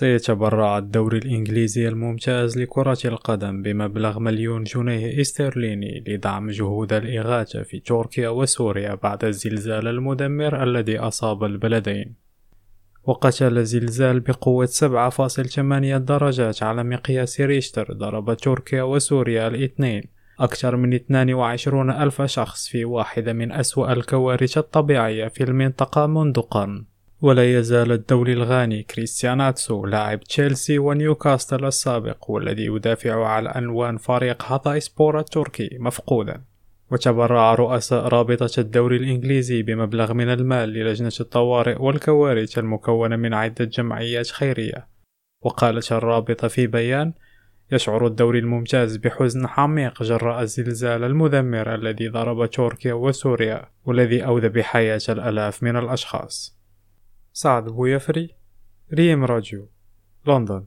سيتبرع الدوري الإنجليزي الممتاز لكرة القدم بمبلغ مليون جنيه استرليني لدعم جهود الإغاثة في تركيا وسوريا بعد الزلزال المدمر الذي أصاب البلدين. وقتل زلزال بقوة 7.8 درجات على مقياس ريشتر ضرب تركيا وسوريا الاثنين. أكثر من 22 ألف شخص في واحدة من أسوأ الكوارث الطبيعية في المنطقة منذ قرن. ولا يزال الدولي الغاني كريستيان أتسو لاعب تشيلسي ونيوكاسل السابق والذي يدافع على ألوان فريق هاتاي سبور التركي مفقودا. وتبرع رؤساء رابطة الدوري الإنجليزي بمبلغ من المال للجنة الطوارئ والكوارث المكونة من عدة جمعيات خيرية. وقالت الرابطة في بيان يشعر الدوري الممتاز بحزن عميق جراء الزلزال المدمر الذي ضرب تركيا وسوريا والذي أودى بحياة الآلاف من الأشخاص. سعد بويفري ريم راديو لندن